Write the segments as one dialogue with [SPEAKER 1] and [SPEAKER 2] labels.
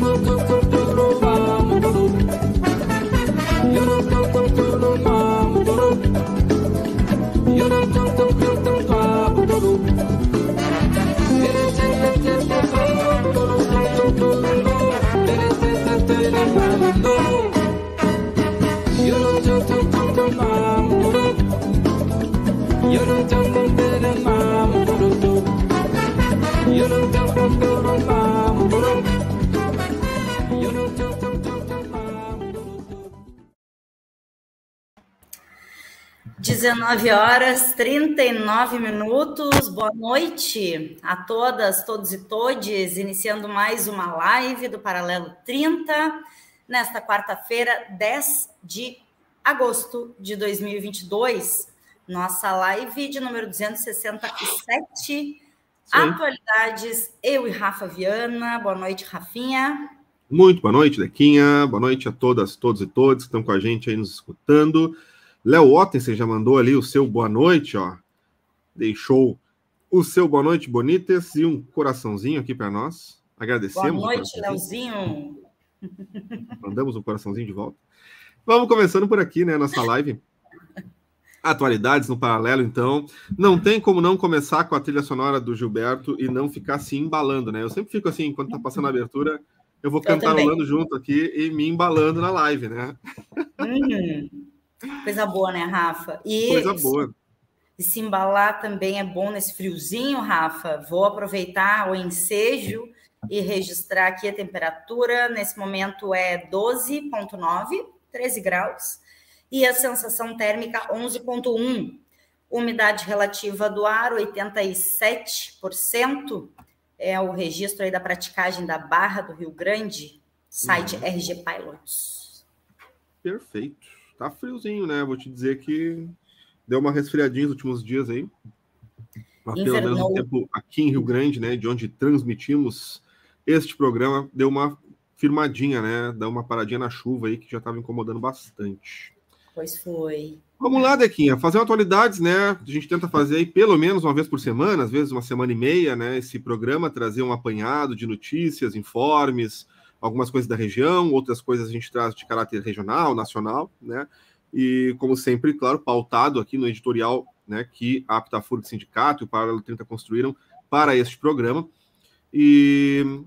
[SPEAKER 1] Thank you. 19 horas 39 minutos. Boa noite a todas, todos e todes. Iniciando mais uma live do Paralelo 30, nesta quarta-feira, 10 de agosto de 2022. Nossa live de número 267. Sim. Atualidades, eu e Rafa Viana. Boa noite, Rafinha.
[SPEAKER 2] Muito boa noite, Dequinha. Boa noite a todas, todos e todos que estão com a gente aí nos escutando. Léo Ottensen já mandou ali o seu boa noite, ó. Deixou o seu boa noite, Bonitas, e um coraçãozinho aqui para nós. Agradecemos.
[SPEAKER 1] Boa noite, Léozinho.
[SPEAKER 2] Mandamos um coraçãozinho de volta. Vamos começando por aqui, né? Nossa live. Atualidades no paralelo, então. Não tem como não começar com a trilha sonora do Gilberto e não ficar se embalando, né? Eu sempre fico assim, enquanto tá passando a abertura, eu vou cantarolando junto aqui e me embalando na live, né?
[SPEAKER 1] Uhum. Coisa boa, né, Rafa?
[SPEAKER 2] E Coisa boa.
[SPEAKER 1] E se embalar também é bom nesse friozinho, Rafa. Vou aproveitar o ensejo e registrar aqui a temperatura. Nesse momento é 12,9, 13 graus. E a sensação térmica 11,1. Umidade relativa do ar 87%. É o registro aí da praticagem da Barra do Rio Grande, site uhum. RG Pilots.
[SPEAKER 2] Perfeito tá friozinho, né? Vou te dizer que deu uma resfriadinha nos últimos dias aí. Mas pelo menos o tempo aqui em Rio Grande, né? De onde transmitimos este programa, deu uma firmadinha, né? Deu uma paradinha na chuva aí que já estava incomodando bastante.
[SPEAKER 1] Pois foi.
[SPEAKER 2] Vamos lá, Dequinha, fazer atualidades, né? A gente tenta fazer aí pelo menos uma vez por semana, às vezes uma semana e meia, né? Esse programa, trazer um apanhado de notícias, informes, algumas coisas da região, outras coisas a gente traz de caráter regional, nacional, né? E, como sempre, claro, pautado aqui no editorial né, que a Aptafurg Sindicato e o Paralelo 30 construíram para este programa. E,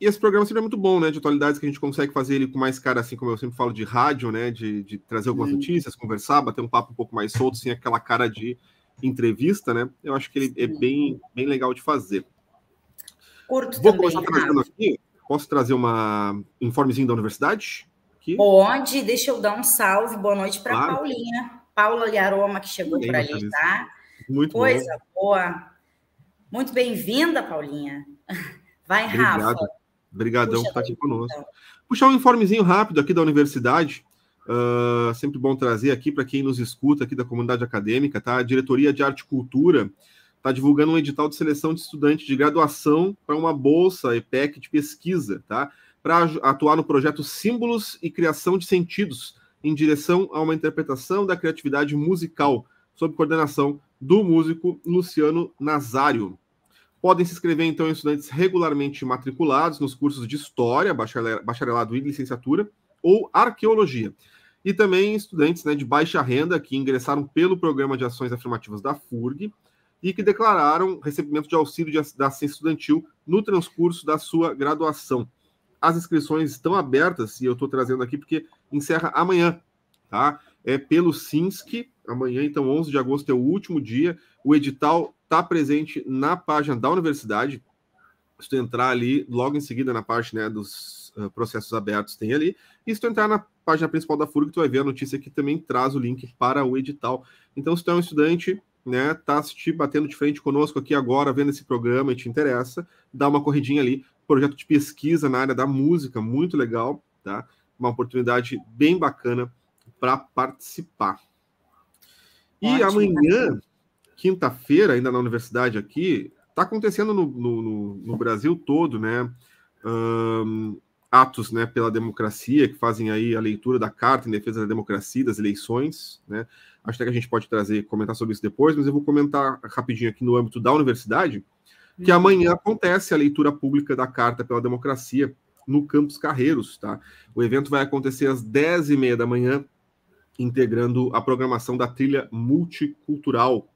[SPEAKER 2] e esse programa sempre é muito bom, né? De atualidades que a gente consegue fazer ele com mais cara, assim como eu sempre falo, de rádio, né? De, de trazer algumas hum. notícias, conversar, bater um papo um pouco mais solto, sem aquela cara de entrevista, né? Eu acho que ele é bem, bem legal de fazer.
[SPEAKER 1] Curto Vou também, começar trazendo
[SPEAKER 2] aqui Posso trazer uma informezinho da universidade?
[SPEAKER 1] Aqui? Pode, deixa eu dar um salve, boa noite para claro. Paulinha, Paula Liaroma, que chegou por ali, tá?
[SPEAKER 2] Muito
[SPEAKER 1] Coisa bom. boa. Muito bem-vinda, Paulinha. Vai, Obrigado. Rafa.
[SPEAKER 2] Obrigadão por estar aqui conosco. Então. Puxar um informezinho rápido aqui da universidade. Uh, sempre bom trazer aqui para quem nos escuta aqui da comunidade acadêmica, tá? A Diretoria de Arte e Cultura está divulgando um edital de seleção de estudante de graduação para uma bolsa EPEC de pesquisa, tá? Para atuar no projeto Símbolos e Criação de Sentidos, em direção a uma interpretação da criatividade musical, sob coordenação do músico Luciano Nazário. Podem se inscrever, então, estudantes regularmente matriculados nos cursos de História, bacharelado e licenciatura, ou Arqueologia. E também estudantes né, de baixa renda que ingressaram pelo Programa de Ações Afirmativas da FURG, e que declararam recebimento de auxílio de, da assistência estudantil no transcurso da sua graduação. As inscrições estão abertas, e eu estou trazendo aqui porque encerra amanhã, tá? É pelo SINSC, amanhã, então 11 de agosto é o último dia. O edital está presente na página da universidade. Se tu entrar ali, logo em seguida na parte né, dos uh, processos abertos, tem ali. E se tu entrar na página principal da FURG, tu vai ver a notícia que também traz o link para o edital. Então, se tu é um estudante né, tá assistindo, batendo de frente conosco aqui agora, vendo esse programa e te interessa, dá uma corridinha ali. Projeto de pesquisa na área da música, muito legal, tá? Uma oportunidade bem bacana para participar. E Ótimo. amanhã, quinta-feira, ainda na universidade aqui, está acontecendo no, no, no, Brasil todo, né? Um, atos né, pela democracia, que fazem aí a leitura da Carta em Defesa da Democracia, das eleições, né? Acho que a gente pode trazer, comentar sobre isso depois, mas eu vou comentar rapidinho aqui no âmbito da universidade, que uhum. amanhã acontece a leitura pública da Carta pela Democracia, no Campus Carreiros, tá? O evento vai acontecer às 10h30 da manhã, integrando a programação da trilha multicultural.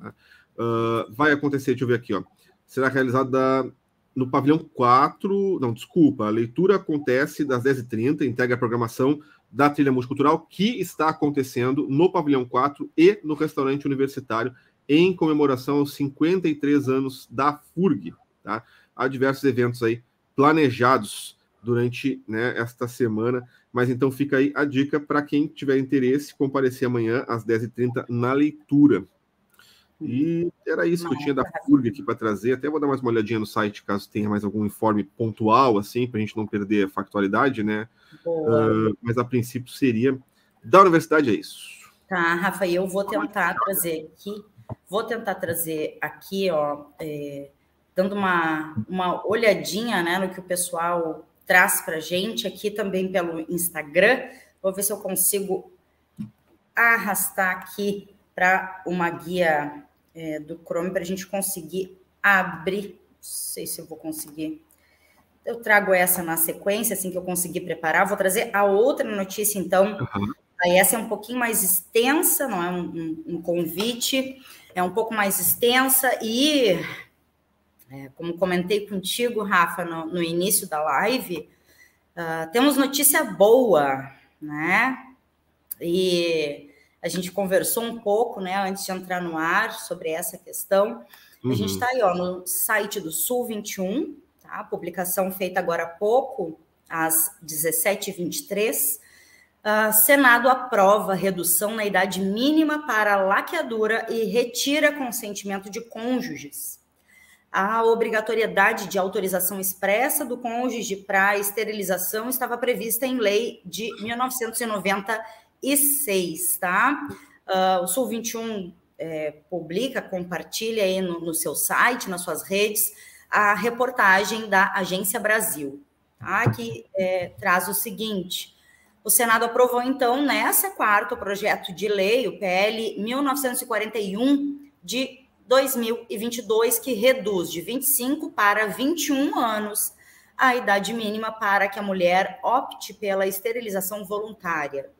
[SPEAKER 2] Tá? Uh, vai acontecer, deixa eu ver aqui, ó. Será realizada no pavilhão 4. Não, desculpa, a leitura acontece das 10h30, integra a programação da trilha multicultural, que está acontecendo no pavilhão 4 e no restaurante universitário, em comemoração aos 53 anos da FURG. Tá? Há diversos eventos aí planejados durante né, esta semana. Mas então fica aí a dica para quem tiver interesse comparecer amanhã às 10h30 na leitura. E era isso que eu tinha da FURG aqui para trazer. Até vou dar mais uma olhadinha no site, caso tenha mais algum informe pontual, assim, para a gente não perder a factualidade, né? Uh, mas a princípio seria da universidade, é isso.
[SPEAKER 1] Tá, Rafa, eu vou tentar trazer aqui, vou tentar trazer aqui, ó, é, dando uma, uma olhadinha né, no que o pessoal traz para gente aqui também pelo Instagram. Vou ver se eu consigo arrastar aqui para uma guia é, do Chrome para a gente conseguir abrir. Não sei se eu vou conseguir. Eu trago essa na sequência, assim que eu conseguir preparar. Vou trazer a outra notícia, então. Uhum. Aí essa é um pouquinho mais extensa, não é um, um, um convite, é um pouco mais extensa e é, como comentei contigo, Rafa, no, no início da live, uh, temos notícia boa, né? E a gente conversou um pouco, né, antes de entrar no ar, sobre essa questão. Uhum. A gente está aí, ó, no site do Sul 21, tá? Publicação feita agora há pouco, às 17h23. Uh, ah, Senado aprova redução na idade mínima para laqueadura e retira consentimento de cônjuges a obrigatoriedade de autorização expressa do cônjuge para esterilização estava prevista em lei de 1996, tá? Uh, o Sul 21 é, publica, compartilha aí no, no, seu site, nas suas redes, a reportagem da Agência Brasil, tá? Que é, traz o seguinte. O Senado aprovou, então, nessa quarta o projeto de lei, o PL 1941, de 2022, que reduz de 25 para 21 anos a idade mínima para que a mulher opte pela esterilização voluntária.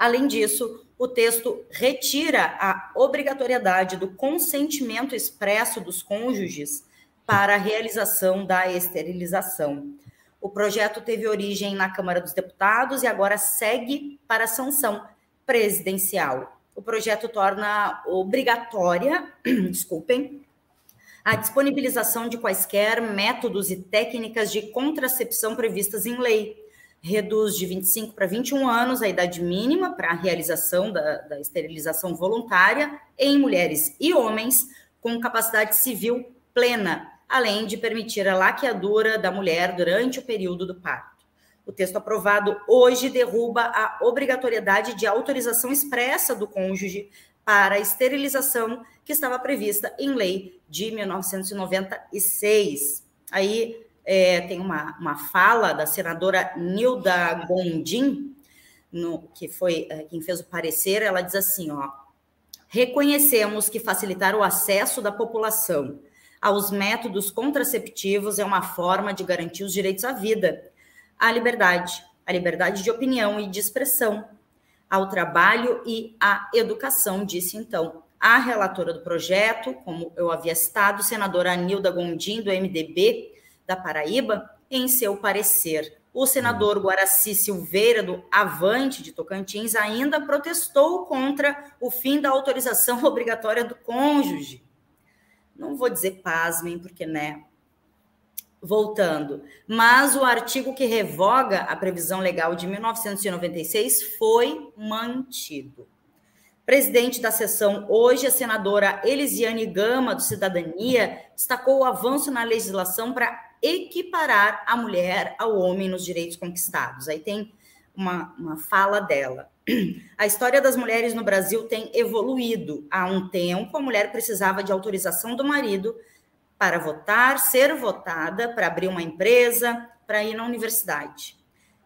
[SPEAKER 1] Além disso, o texto retira a obrigatoriedade do consentimento expresso dos cônjuges para a realização da esterilização. O projeto teve origem na Câmara dos Deputados e agora segue para a sanção presidencial o projeto torna obrigatória, desculpem, a disponibilização de quaisquer métodos e técnicas de contracepção previstas em lei. Reduz de 25 para 21 anos a idade mínima para a realização da, da esterilização voluntária em mulheres e homens com capacidade civil plena, além de permitir a laqueadura da mulher durante o período do parto. O texto aprovado hoje derruba a obrigatoriedade de autorização expressa do cônjuge para a esterilização que estava prevista em lei de 1996. Aí é, tem uma, uma fala da senadora Nilda Gondim, no, que foi é, quem fez o parecer, ela diz assim, ó, reconhecemos que facilitar o acesso da população aos métodos contraceptivos é uma forma de garantir os direitos à vida, à liberdade, à liberdade de opinião e de expressão, ao trabalho e à educação, disse então a relatora do projeto, como eu havia citado, senadora Anilda Gondim, do MDB da Paraíba, em seu parecer. O senador uhum. Guaraci Silveira, do Avante de Tocantins, ainda protestou contra o fim da autorização obrigatória do cônjuge. Não vou dizer pasmem, porque né, voltando. Mas o artigo que revoga a previsão legal de 1996 foi mantido. Presidente da sessão hoje, a senadora Elisiane Gama, do Cidadania, destacou o avanço na legislação para equiparar a mulher ao homem nos direitos conquistados. Aí tem uma, uma fala dela. A história das mulheres no Brasil tem evoluído. Há um tempo, a mulher precisava de autorização do marido para votar, ser votada, para abrir uma empresa, para ir na universidade.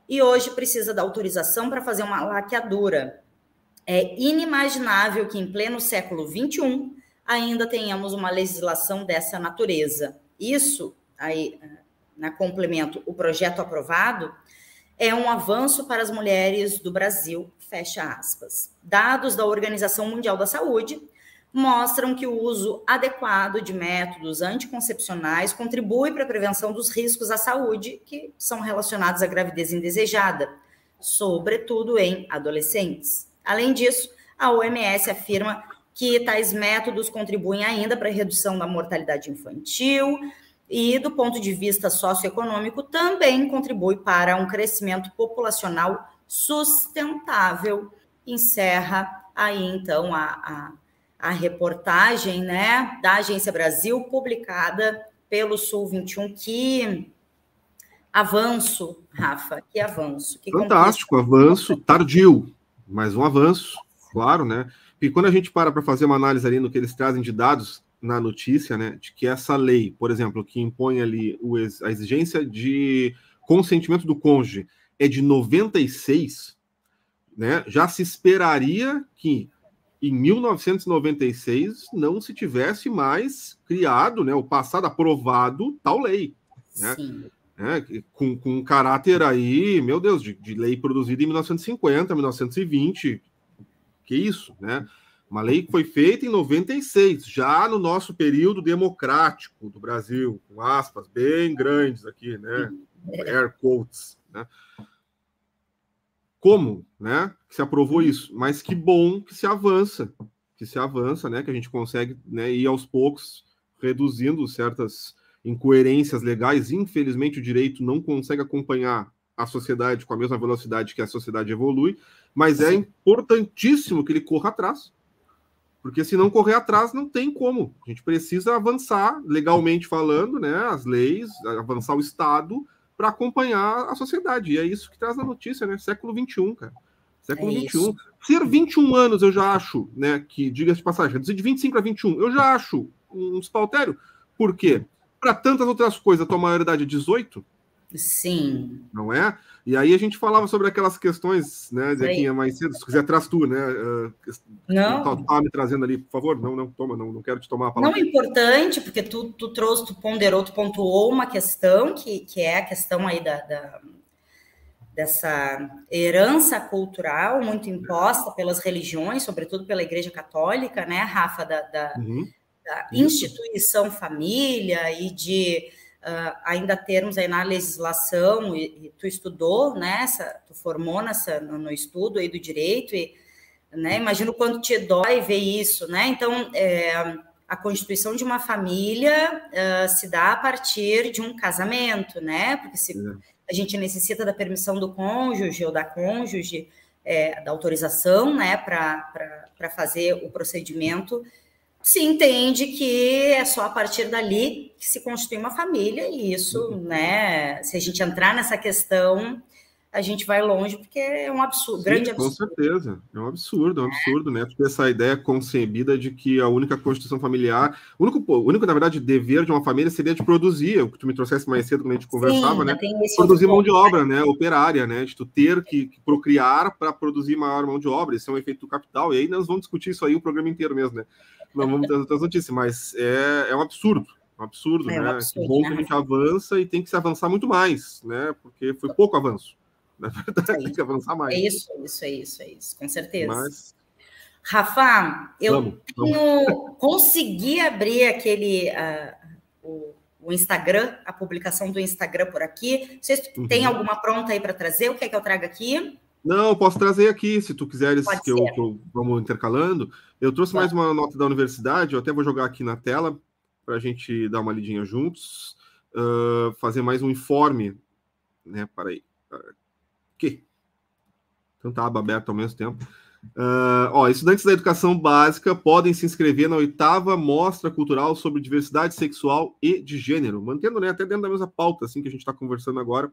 [SPEAKER 1] E hoje precisa da autorização para fazer uma laqueadura. É inimaginável que em pleno século XXI ainda tenhamos uma legislação dessa natureza. Isso, aí, na complemento, o projeto aprovado, é um avanço para as mulheres do Brasil, fecha aspas. Dados da Organização Mundial da Saúde mostram que o uso adequado de métodos anticoncepcionais contribui para a prevenção dos riscos à saúde que são relacionados à gravidez indesejada, sobretudo em adolescentes. Além disso, a OMS afirma que tais métodos contribuem ainda para a redução da mortalidade infantil e, do ponto de vista socioeconômico, também contribui para um crescimento populacional sustentável. Encerra aí, então, a, a, a reportagem né, da Agência Brasil, publicada pelo Sul 21, que avanço, Rafa, que avanço. Que
[SPEAKER 2] Fantástico, avanço tardio, mas um avanço, claro, né? E quando a gente para para fazer uma análise ali no que eles trazem de dados na notícia, né, de que essa lei, por exemplo, que impõe ali o, a exigência de consentimento do cônjuge é de 96, né, já se esperaria que em 1996 não se tivesse mais criado, né, o passado aprovado tal lei, né? né com, com um caráter aí, meu Deus, de, de lei produzida em 1950, 1920, que isso, né? Uma lei que foi feita em 96, já no nosso período democrático do Brasil, com aspas bem grandes aqui, né? Air quotes, né? Como, né? Que se aprovou isso? Mas que bom que se avança, que se avança, né? Que a gente consegue né, ir aos poucos reduzindo certas incoerências legais. Infelizmente, o direito não consegue acompanhar a sociedade com a mesma velocidade que a sociedade evolui, mas é importantíssimo que ele corra atrás. Porque se não correr atrás, não tem como. A gente precisa avançar, legalmente falando, né, as leis, avançar o Estado para acompanhar a sociedade. E é isso que traz a notícia, né? Século XXI, cara. Século é XXI. Ser 21 anos, eu já acho, né, que, diga-se de passagem, de 25 a 21, eu já acho um espaltério. Por quê? Para tantas outras coisas, a tua maioridade é 18,
[SPEAKER 1] Sim.
[SPEAKER 2] Não é? E aí a gente falava sobre aquelas questões, né, Zequinha, mais cedo. Se quiser, traz tu, né? Uh,
[SPEAKER 1] não.
[SPEAKER 2] Tá, me trazendo ali, por favor. Não, não, toma, não, não quero te tomar a palavra.
[SPEAKER 1] Não, importante, porque tu, tu trouxe, tu ponderou, tu pontuou uma questão, que, que é a questão aí da, da dessa herança cultural muito imposta pelas religiões, sobretudo pela Igreja Católica, né, Rafa, da, da, uhum. da instituição família e de uh, ainda termos aí na legislação, e, e, tu estudou, né, tu formou nessa, no, no, estudo aí do direito, e, né, imagino quanto te dói ver isso, né, então, é, a constituição de uma família uh, se dá a partir de um casamento, né, porque se a gente necessita da permissão do cônjuge ou da cônjuge, é, da autorização, né, para fazer o procedimento, se entende que é só a partir dali que se constitui uma família, e isso, uhum. né, se a gente entrar nessa questão, a gente vai longe, porque é um absurdo, Sim, grande absurdo.
[SPEAKER 2] Com certeza, é um absurdo, é um absurdo, né? Porque essa ideia concebida de que a única constituição familiar, o único, o único, na verdade, dever de uma família seria de produzir, o que tu me trouxesse mais cedo quando a gente conversava, Sim, né? Produzir mão de obra, né? Operária, né? De tu ter que, que procriar para produzir maior mão de obra, isso é um efeito do capital, e aí nós vamos discutir isso aí o programa inteiro mesmo, né? Não vamos ter outras notícias, mas é, é um absurdo, um absurdo, é um né? Absurdo, bom né? que a gente avança e tem que se avançar muito mais, né? Porque foi pouco avanço. Na verdade, é tem que avançar mais.
[SPEAKER 1] É isso, isso, é isso, é isso, com certeza. Mas... Rafa, eu vamos, tenho, vamos. consegui abrir aquele uh, o, o, Instagram, a publicação do Instagram por aqui. Vocês uhum. tem alguma pronta aí para trazer? O que é que eu trago aqui?
[SPEAKER 2] Não, posso trazer aqui, se tu quiseres que eu, que eu, vamos intercalando. Eu trouxe mais uma nota da universidade, eu até vou jogar aqui na tela para a gente dar uma lidinha juntos, uh, fazer mais um informe, né? Para aí, que tanta aba aberta ao mesmo tempo. Uh, ó, estudantes da educação básica podem se inscrever na oitava mostra cultural sobre diversidade sexual e de gênero, mantendo né, até dentro da mesma pauta assim que a gente está conversando agora.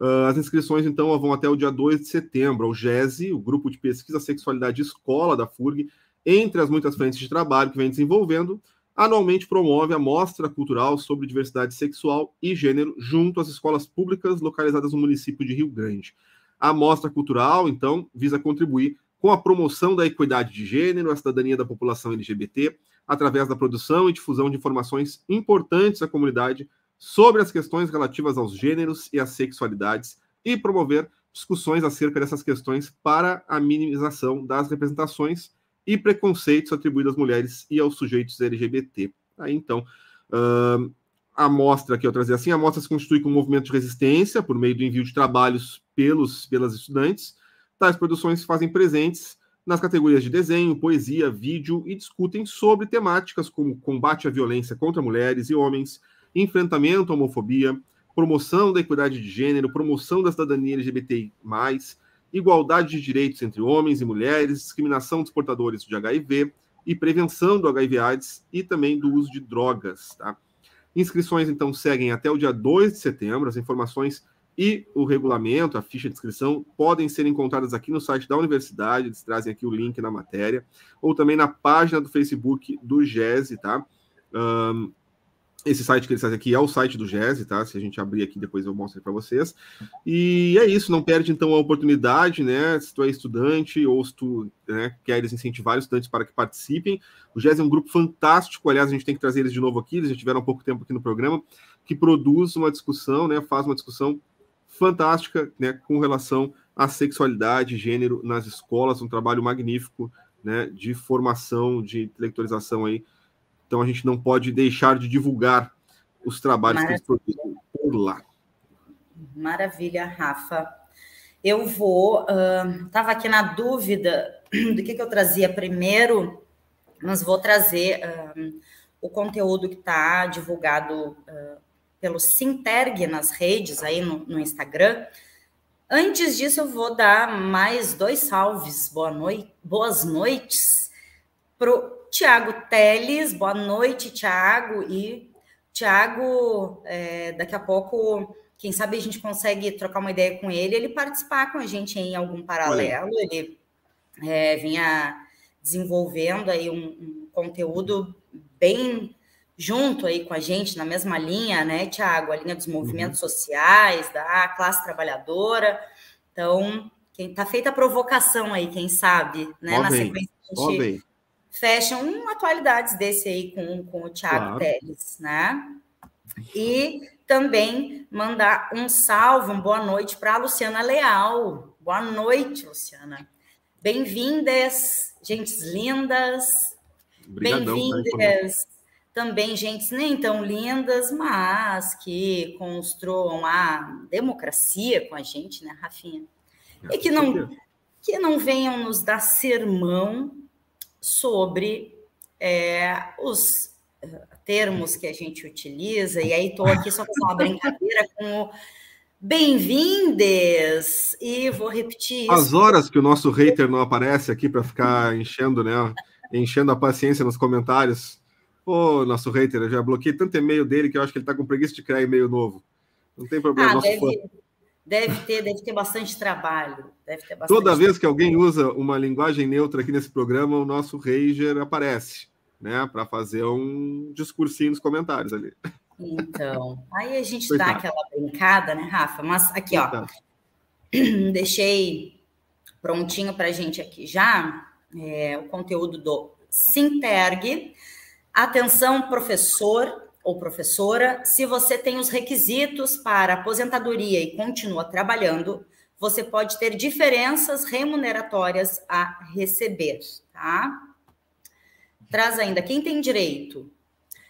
[SPEAKER 2] Uh, as inscrições, então, vão até o dia 2 de setembro. O GESE, o Grupo de Pesquisa Sexualidade Escola da FURG, entre as muitas frentes de trabalho que vem desenvolvendo, anualmente promove a Mostra Cultural sobre Diversidade Sexual e Gênero junto às escolas públicas localizadas no município de Rio Grande. A Mostra Cultural, então, visa contribuir com a promoção da equidade de gênero, a cidadania da população LGBT, através da produção e difusão de informações importantes à comunidade sobre as questões relativas aos gêneros e às sexualidades e promover discussões acerca dessas questões para a minimização das representações e preconceitos atribuídos às mulheres e aos sujeitos LGBT. Aí, então, uh, a mostra que eu trazia assim, a mostra se constitui como um movimento de resistência por meio do envio de trabalhos pelos pelas estudantes. Tais produções se fazem presentes nas categorias de desenho, poesia, vídeo e discutem sobre temáticas como combate à violência contra mulheres e homens, enfrentamento à homofobia, promoção da equidade de gênero, promoção da cidadania LGBTI+, igualdade de direitos entre homens e mulheres, discriminação dos portadores de HIV e prevenção do HIV/AIDS e também do uso de drogas, tá? Inscrições, então, seguem até o dia 2 de setembro. As informações e o regulamento, a ficha de inscrição, podem ser encontradas aqui no site da universidade. Eles trazem aqui o link na matéria, ou também na página do Facebook do GESE, tá? Um, esse site que eles fazem aqui é o site do GESE, tá? Se a gente abrir aqui, depois eu mostro para vocês. E é isso, não perde então a oportunidade, né? Se tu é estudante ou se tu né, queres incentivar os estudantes para que participem. O GESE é um grupo fantástico, aliás, a gente tem que trazer eles de novo aqui, eles já tiveram um pouco tempo aqui no programa, que produz uma discussão, né? Faz uma discussão fantástica, né? Com relação à sexualidade, gênero nas escolas, um trabalho magnífico, né? De formação, de intelectualização aí então a gente não pode deixar de divulgar os trabalhos Maravilha. que eles produzem por lá.
[SPEAKER 1] Maravilha, Rafa. Eu vou. Estava uh, aqui na dúvida do que, que, eu trazia primeiro, mas vou trazer uh, o conteúdo que está divulgado uh, pelo Sinterg nas redes, aí no, no, Instagram. Antes disso, eu vou dar mais dois salves. Boa noite, boas noites para Tiago Teles, boa noite, Tiago. E Tiago, é, daqui a pouco, quem sabe a gente consegue trocar uma ideia com ele, ele participar com a gente em algum paralelo. Olha. Ele é, vinha desenvolvendo aí um, um, conteúdo bem junto aí com a gente, na mesma linha, né, Tiago? A linha dos movimentos uhum. sociais, da classe trabalhadora. Então, quem tá feita a provocação aí, quem sabe, né? na sequência a gente fecham um atualidades desse aí com, com o Thiago claro. Teles, né? E também mandar um salve, uma boa noite para a Luciana Leal. Boa noite, Luciana. Bem-vindas, gentes lindas. Bem-vindas também, gentes nem tão lindas, mas que construam a democracia com a gente, né, Rafinha? E que não, que não venham nos dar sermão sobre é, os eh, termos que a gente utiliza, e aí estou aqui só fazendo uma brincadeira com o bem-vindes, e vou repetir isso.
[SPEAKER 2] As horas que o nosso hater não aparece aqui para ficar enchendo, né, enchendo a paciência nos comentários. Ô, nosso hater, eu já bloqueei tanto e-mail dele que eu acho que ele está com preguiça de criar e-mail novo. Não tem problema. Ah,
[SPEAKER 1] deve, Deve ter, deve ter bastante trabalho. Deve ter
[SPEAKER 2] bastante Toda vez que alguém usa uma linguagem neutra aqui nesse programa, o nosso Ranger aparece, né? Para fazer um discursinho nos comentários ali.
[SPEAKER 1] Então, aí a gente dá aquela brincada, né, Rafa? Mas aqui, ó, deixei prontinho para a gente aqui já é, o conteúdo do Sinterg. Atenção, professor, ou professora, se você tem os requisitos para aposentadoria e continua trabalhando, você pode ter diferenças remuneratórias a receber, tá? Traz ainda quem tem direito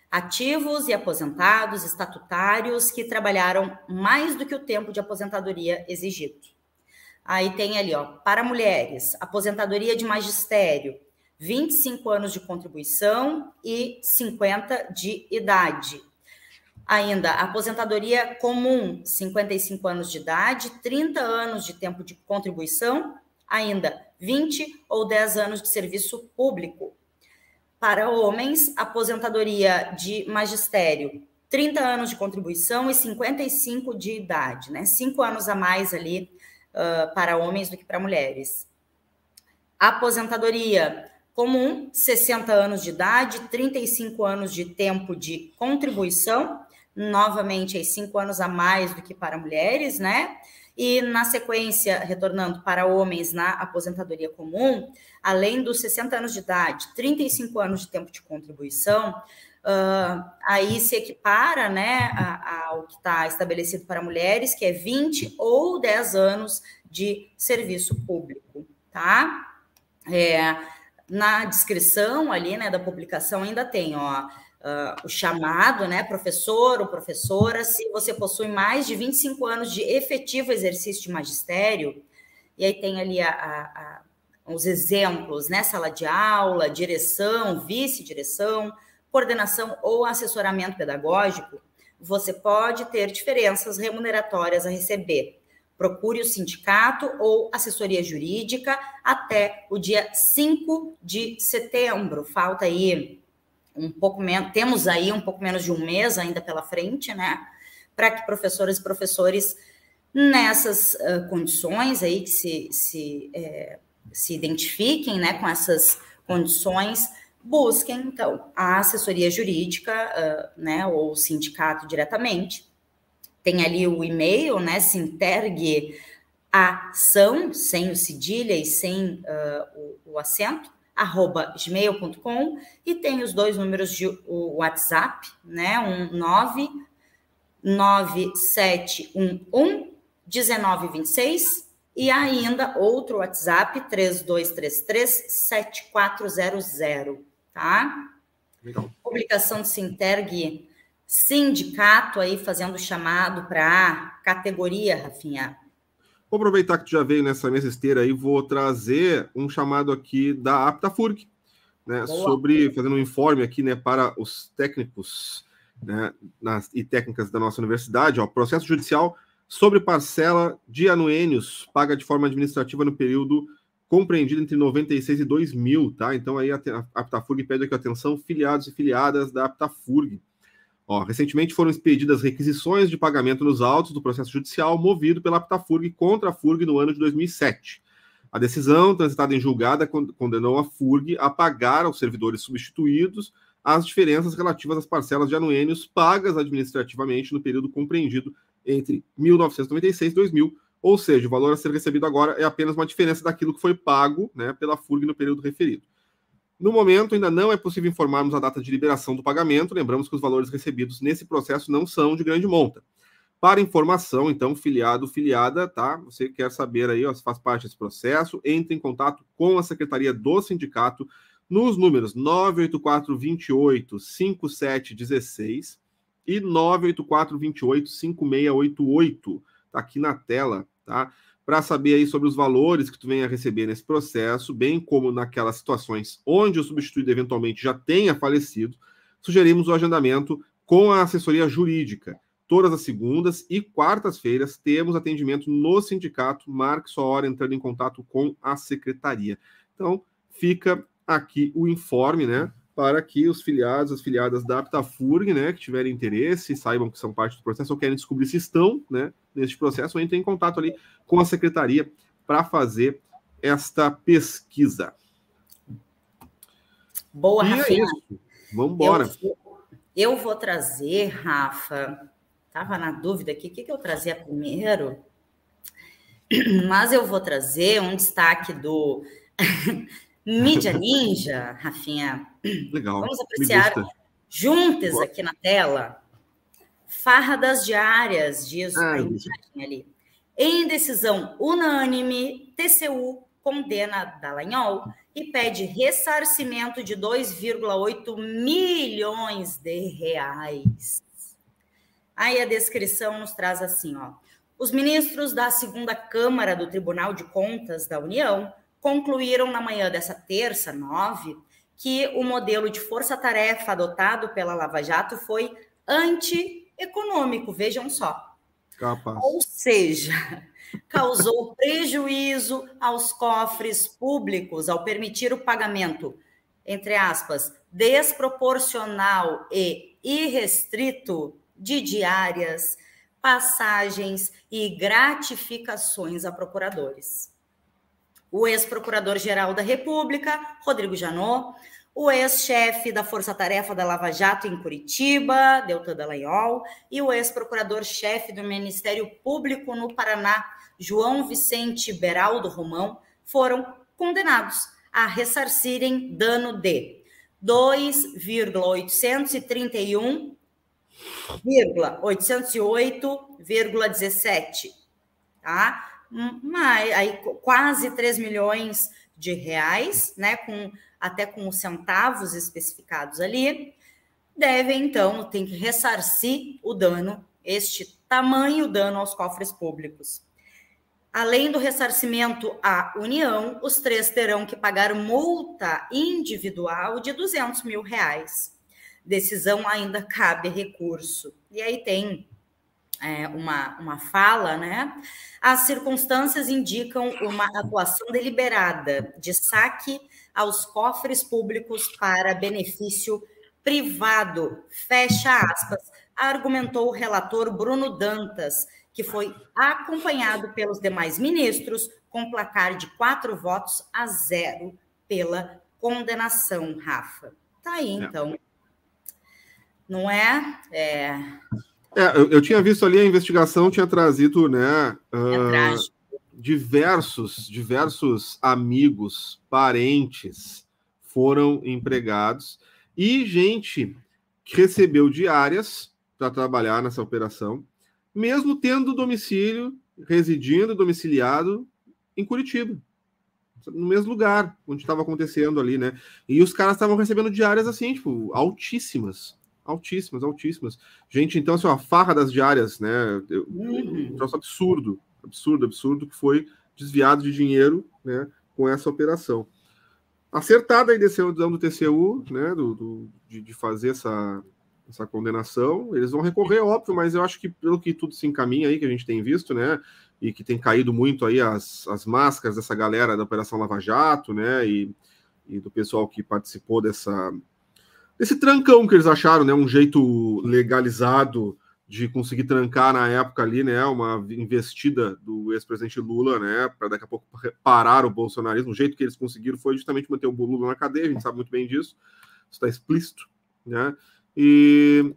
[SPEAKER 1] ativos e aposentados estatutários que trabalharam mais do que o tempo de aposentadoria exigido. Aí tem ali, ó, para mulheres, aposentadoria de magistério, 25 anos de contribuição e 50 de idade. Ainda, aposentadoria comum, 55 anos de idade, 30 anos de tempo de contribuição, ainda 20 ou 10 anos de serviço público. Para homens, aposentadoria de magistério, 30 anos de contribuição e 55 de idade, né? Cinco anos a mais ali uh, para homens do que para mulheres. Aposentadoria comum, 60 anos de idade, 35 anos de tempo de contribuição, novamente aí, cinco anos a mais do que para mulheres, né? E na sequência, retornando para homens na aposentadoria comum, além dos 60 anos de idade, 35 anos de tempo de contribuição, Uh, aí se equipara né, ao que está estabelecido para mulheres, que é 20 ou 10 anos de serviço público, tá? É, na descrição ali, né, da publicação ainda tem, ó, uh, o chamado, né, professor ou professora, se você possui mais de 25 anos de efetivo exercício de magistério, e aí tem ali a, a, a, os exemplos, né, sala de aula, direção, vice-direção, coordenação ou assessoramento pedagógico, você pode ter diferenças remuneratórias a receber. Procure o sindicato ou assessoria jurídica até o dia 5 de setembro. Falta aí um pouco menos, temos aí um pouco menos de um mês ainda pela frente, né? Para que professoras e professores nessas uh, condições aí que se, se, é, se identifiquem né, com essas condições busquem, então, a assessoria jurídica, uh, né, ou o sindicato diretamente. Tem ali o e-mail, né, Sintergue ação, sem o cedilha e sem uh, o, o, acento, arroba gmail.com, e tem os dois números de o WhatsApp, né, um 9 9711 1926 e ainda outro WhatsApp 3233 7400 tá? Legal. Publicação do Sinterg, sindicato aí fazendo chamado para categoria, Rafinha.
[SPEAKER 2] Vou aproveitar que tu já veio nessa mesa esteira aí, vou trazer um chamado aqui da Aptafurg, né, sobre, fazendo um informe aqui, né, para os técnicos né, nas, e técnicas da nossa universidade, ó, processo judicial sobre parcela de anuênios paga de forma administrativa no período compreendido entre 96 e 2000, tá? Então aí a Aptafurg pede aqui atenção, filiados e filiadas da Aptafurg. Ó, recentemente foram expedidas requisições de pagamento nos autos do processo judicial movido pela Aptafurg contra a FURG no ano de 2007. A decisão, transitada em julgada, condenou a FURG a pagar aos servidores substituídos as diferenças relativas às parcelas de anuênios pagas administrativamente no período compreendido entre 1996 e 2000, ou seja, o valor a ser recebido agora é apenas uma diferença daquilo que foi pago né, pela FURG no período referido. No momento, ainda não é possível informarmos a data de liberação do pagamento. Lembramos que os valores recebidos nesse processo não são de grande monta. Para informação, então, filiado, filiada, tá? Você quer saber aí, ó, se faz parte desse processo, entre em contato com a Secretaria do Sindicato nos números 984 28 5716 e 984 28 5688 tá aqui na tela, tá? Para saber aí sobre os valores que tu venha receber nesse processo, bem como naquelas situações onde o substituído eventualmente já tenha falecido, sugerimos o agendamento com a assessoria jurídica. Todas as segundas e quartas-feiras temos atendimento no sindicato. Marque sua hora entrando em contato com a secretaria. Então, fica aqui o informe, né? Para que os filiados, as filiadas da Aptafurg, né, que tiverem interesse, saibam que são parte do processo ou querem descobrir se estão, né, neste processo, ou entrem em contato ali com a secretaria para fazer esta pesquisa.
[SPEAKER 1] Boa, e é Rafinha. É isso.
[SPEAKER 2] Vamos embora.
[SPEAKER 1] Eu, eu, vou trazer, Rafa, estava na dúvida aqui, o que, que eu trazia primeiro? Mas eu vou trazer um destaque do Mídia Ninja, Rafinha.
[SPEAKER 2] Legal.
[SPEAKER 1] Vamos apreciar juntas aqui na tela. Farradas diárias, diz ah, a imagem ali. Em decisão unânime, TCU condena Dallagnol e pede ressarcimento de 2,8 milhões de reais. Aí a descrição nos traz assim, ó. Os ministros da segunda Câmara do Tribunal de Contas da União concluíram na manhã dessa terça, 9, que o modelo de força-tarefa adotado pela Lava Jato foi anti-econômico, vejam só.
[SPEAKER 2] Capaz.
[SPEAKER 1] Ou seja, causou prejuízo aos cofres públicos ao permitir o pagamento, entre aspas, desproporcional e irrestrito de diárias, passagens e gratificações a procuradores o ex-procurador-geral da República, Rodrigo Janot, o ex-chefe da Força Tarefa da Lava Jato em Curitiba, Deltan Dallagnol, e o ex-procurador-chefe do Ministério Público no Paraná, João Vicente Beraldo Romão, foram condenados a ressarcirem dano de 2,808,17, tá? Mas, aí, quase 3 milhões de reais, né, com, até com os centavos especificados ali, deve, então, tem que ressarcir o dano, este tamanho dano aos cofres públicos. Além do ressarcimento à União, os três terão que pagar multa individual de 200 mil reais. Decisão ainda cabe recurso. E aí tem é, uma, uma fala, né? As circunstâncias indicam uma atuação deliberada de saque aos cofres públicos para benefício privado. Fecha aspas, argumentou o relator Bruno Dantas, que foi acompanhado pelos demais ministros com placar de quatro votos a zero pela condenação, Rafa. Tá aí, é. então. Não é?
[SPEAKER 2] É, é eu, eu, tinha visto ali a investigação, tinha trazido, né? Uh, diversos, diversos amigos, parentes foram empregados e gente que recebeu diárias para trabalhar nessa operação, mesmo tendo domicílio, residindo domiciliado em Curitiba, no mesmo lugar onde estava acontecendo ali, né? E os caras estavam recebendo diárias assim, tipo, altíssimas, altíssimas, altíssimas. Gente, então, assim, a farra das diárias, né? Um troço absurdo, absurdo, absurdo, que foi desviado de dinheiro, né? Com essa operação acertada a decisão do TCU, né, do, do de, de, fazer essa, essa condenação. Eles vão recorrer, óbvio, mas eu acho que pelo que tudo se encaminha aí, que a gente tem visto, né, e que tem caído muito aí as, as máscaras dessa galera da Operação Lava Jato, né, e, e do pessoal que participou dessa desse trancão que eles acharam, né, um jeito legalizado de conseguir trancar na época ali, né, uma investida do ex-presidente Lula, né, para daqui a pouco parar o bolsonarismo. O jeito que eles conseguiram foi justamente manter o Lula na cadeia, a gente sabe muito bem disso, está explícito, né, e,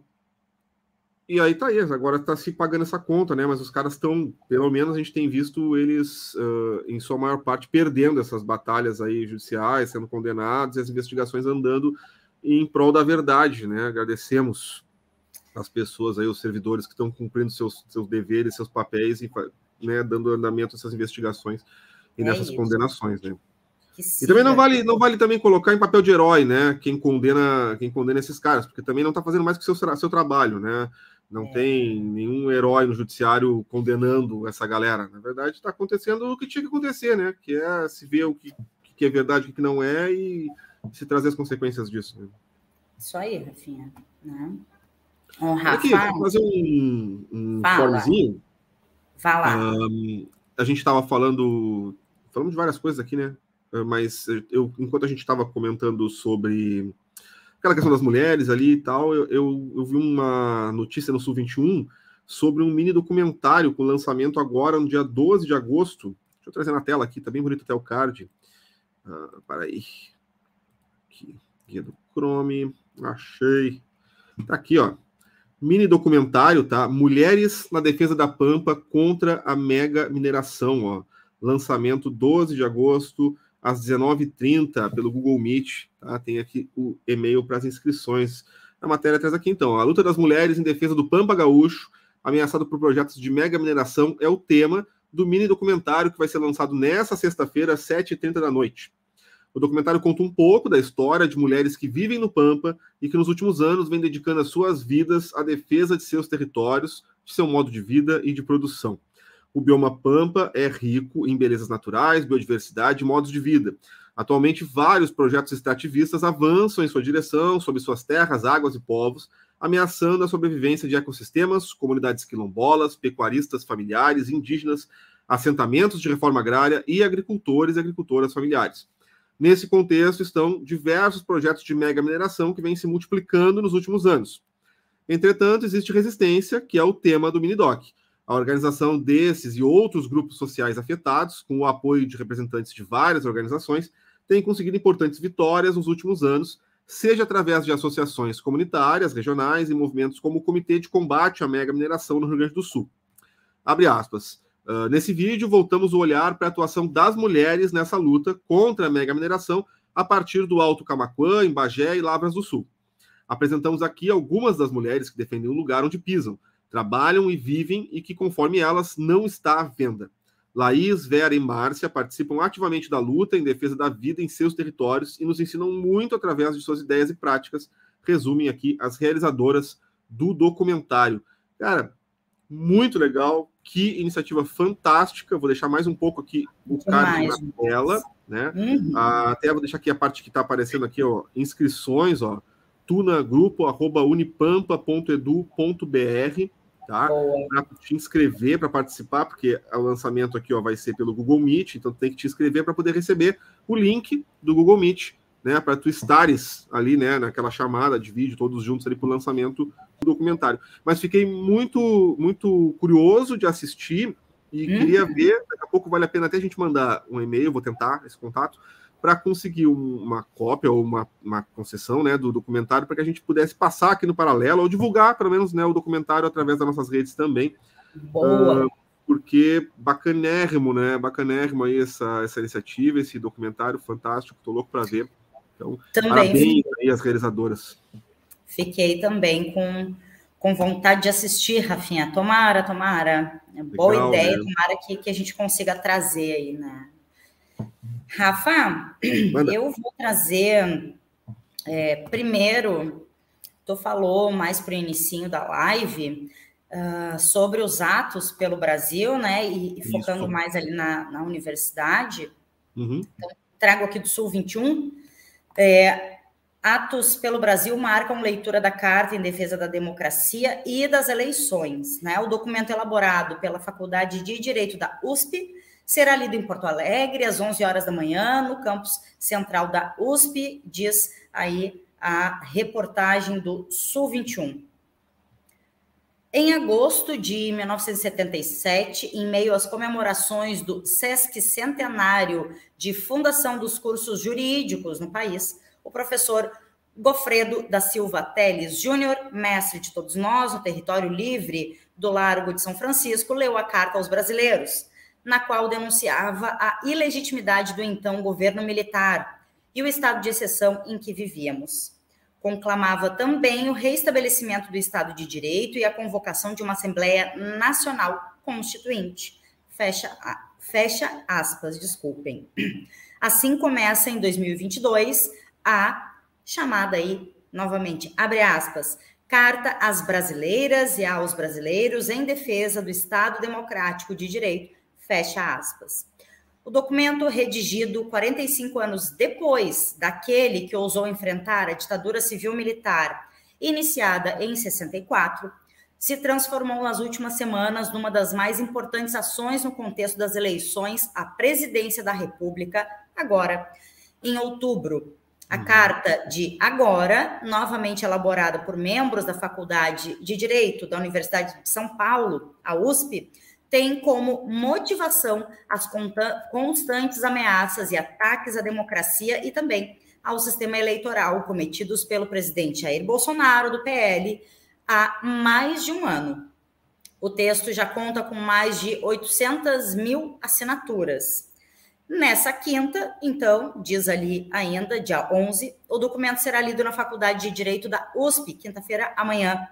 [SPEAKER 2] e aí tá aí, agora está se pagando essa conta, né, mas os caras estão, pelo menos a gente tem visto eles, uh, em sua maior parte, perdendo essas batalhas aí judiciais, sendo condenados, e as investigações andando em prol da verdade, né, agradecemos as pessoas aí, os servidores que estão cumprindo seus, seus deveres, seus papéis e né, dando andamento a essas investigações e é nessas isso. condenações, né? e também não vale, não vale também colocar em papel de herói, né? Quem condena, quem condena esses caras, porque também não está fazendo mais que seu seu trabalho, né? Não é. tem nenhum herói no judiciário condenando essa galera. Na verdade, está acontecendo o que tinha que acontecer, né? Que é se ver o que, que é verdade, o que não é e se trazer as consequências disso. Né?
[SPEAKER 1] Isso aí, Rafinha. Né?
[SPEAKER 2] Um Aqui, fazer um, um informezinho.
[SPEAKER 1] Fala.
[SPEAKER 2] Um, a gente estava falando, falamos de várias coisas aqui, né? Ah, mas eu, enquanto a gente estava comentando sobre aquela questão das mulheres ali e tal, eu, eu, eu, vi uma notícia no Sul 21 sobre um mini documentário com lançamento agora no dia 12 de agosto. Deixa eu trazer na tela aqui, tá bem bonito até o card. Ah, para aí. Aqui, guia do Chrome, achei. Tá aqui, ó mini documentário, tá? Mulheres na defesa da Pampa contra a mega mineração, ó. Lançamento 12 de agosto às 19h30 pelo Google Meet, tá? Tem aqui o e-mail para as inscrições. A matéria traz aqui então, a luta das mulheres em defesa do Pampa Gaúcho, ameaçado por projetos de mega mineração, é o tema do mini documentário que vai ser lançado nessa sexta-feira às 7h30 da noite. O documentário conta um pouco da história de mulheres que vivem no Pampa e que nos últimos anos vêm dedicando as suas vidas à defesa de seus territórios, de seu modo de vida e de produção. O bioma Pampa é rico em belezas naturais, biodiversidade e modos de vida. Atualmente, vários projetos extrativistas avançam em sua direção sobre suas terras, águas e povos, ameaçando a sobrevivência de ecossistemas, comunidades quilombolas, pecuaristas familiares, indígenas, assentamentos de reforma agrária e agricultores e agricultoras familiares. Nesse contexto estão diversos projetos de mega mineração que vêm se multiplicando nos últimos anos. Entretanto, existe resistência, que é o tema do Minidoc. A organização desses e outros grupos sociais afetados, com o apoio de representantes de várias organizações, tem conseguido importantes vitórias nos últimos anos, seja através de associações comunitárias, regionais e movimentos como o Comitê de Combate à Mega Mineração no Rio Grande do Sul. Abre aspas. Uh, nesse vídeo, voltamos o olhar para a atuação das mulheres nessa luta contra a mega mineração, a partir do Alto Camaquã, em Bagé e Lavras do Sul. Apresentamos aqui algumas das mulheres que defendem o lugar onde pisam, trabalham e vivem e que, conforme elas, não está à venda. Laís, Vera e Márcia participam ativamente da luta em defesa da vida em seus territórios e nos ensinam muito através de suas ideias e práticas. Resumem aqui as realizadoras do documentário. Cara, muito legal, que iniciativa fantástica. Vou deixar mais um pouco aqui o card na tela, né? Uhum. Ah, até vou deixar aqui a parte que está aparecendo aqui, ó, inscrições, ó, tunagrupo@unipampa.edu.br tá? Para te inscrever para participar, porque o lançamento aqui ó, vai ser pelo Google Meet, então tem que te inscrever para poder receber o link do Google Meet, né? Para tu estares ali, né? Naquela chamada de vídeo, todos juntos ali para o lançamento do documentário. Mas fiquei muito, muito curioso de assistir e hum. queria ver. Daqui a pouco vale a pena até a gente mandar um e-mail, vou tentar esse contato para conseguir um, uma cópia ou uma, uma concessão né, do documentário para que a gente pudesse passar aqui no paralelo ou divulgar, pelo menos, né, o documentário através das nossas redes também.
[SPEAKER 1] Boa! Uh,
[SPEAKER 2] porque bacanérrimo, né? Bacanérrimo aí essa, essa iniciativa, esse documentário fantástico, estou louco para ver. Então, também parabéns aí às realizadoras.
[SPEAKER 1] Fiquei também com, com vontade de assistir, Rafinha. Tomara, tomara. Legal, Boa ideia, né? tomara que, que a gente consiga trazer aí, né? Rafa, Manda. eu vou trazer é, primeiro, tu falou mais para o início da live uh, sobre os atos pelo Brasil, né? E, e focando mais ali na, na universidade. Uhum. Então, trago aqui do Sul 21. É, atos pelo Brasil marcam leitura da Carta em Defesa da Democracia e das Eleições, né? O documento elaborado pela Faculdade de Direito da USP será lido em Porto Alegre às 11 horas da manhã, no campus central da USP, diz aí a reportagem do Sul 21. Em agosto de 1977, em meio às comemorações do Sesc Centenário de fundação dos cursos jurídicos no país, o professor Gofredo da Silva Teles Júnior, mestre de todos nós no território livre do Largo de São Francisco, leu a carta aos brasileiros na qual denunciava a ilegitimidade do então governo militar e o estado de exceção em que vivíamos. Conclamava também o reestabelecimento do Estado de Direito e a convocação de uma Assembleia Nacional Constituinte. Fecha, fecha aspas, desculpem. Assim começa em 2022 a chamada aí, novamente, abre aspas, Carta às Brasileiras e aos Brasileiros em Defesa do Estado Democrático de Direito, Fecha aspas. O documento, redigido 45 anos depois daquele que ousou enfrentar a ditadura civil-militar, iniciada em 64, se transformou nas últimas semanas numa das mais importantes ações no contexto das eleições à presidência da República, agora, em outubro. A uhum. carta de agora, novamente elaborada por membros da Faculdade de Direito da Universidade de São Paulo, a USP, tem como motivação as constantes ameaças e ataques à democracia e também ao sistema eleitoral cometidos pelo presidente Jair Bolsonaro, do PL, há mais de um ano. O texto já conta com mais de 800 mil assinaturas. Nessa quinta, então, diz ali ainda, dia 11, o documento será lido na Faculdade de Direito da USP, quinta-feira, amanhã,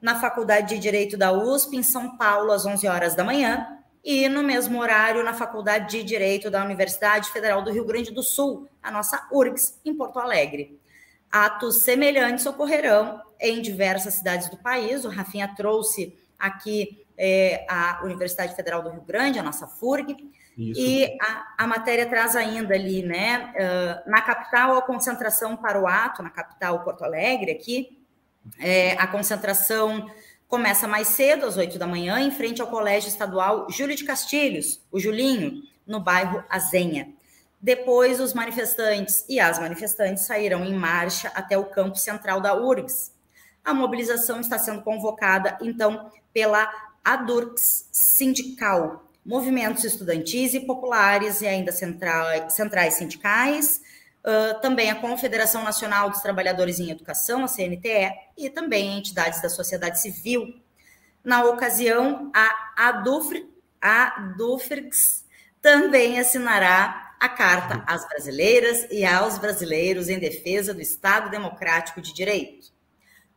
[SPEAKER 1] na Faculdade de Direito da USP, em São Paulo, às 11 horas da manhã, e no mesmo horário na Faculdade de Direito da Universidade Federal do Rio Grande do Sul, a nossa URGS, em Porto Alegre. Atos semelhantes ocorrerão em diversas cidades do país. O Rafinha trouxe aqui é, a Universidade Federal do Rio Grande, a nossa FURG, Isso. e a, a, matéria traz ainda ali, né, uh, na capital, a concentração para o ato, na capital Porto Alegre, aqui, é, a concentração começa mais cedo, às 8 da manhã, em frente ao Colégio Estadual Júlio de Castilhos, o Julinho, no bairro Azenha. Depois, os manifestantes e as manifestantes sairão em marcha até o campo central da URGS. A mobilização está sendo convocada, então, pela ADURCS Sindical, movimentos estudantis e populares e ainda centrais, centrais sindicais, Uh, também a Confederação Nacional dos Trabalhadores em Educação, a CNTE, e também entidades da sociedade civil. Na ocasião, a ADUFR, a ADUFRX também assinará a Carta às Brasileiras e aos Brasileiros em Defesa do Estado Democrático de Direito.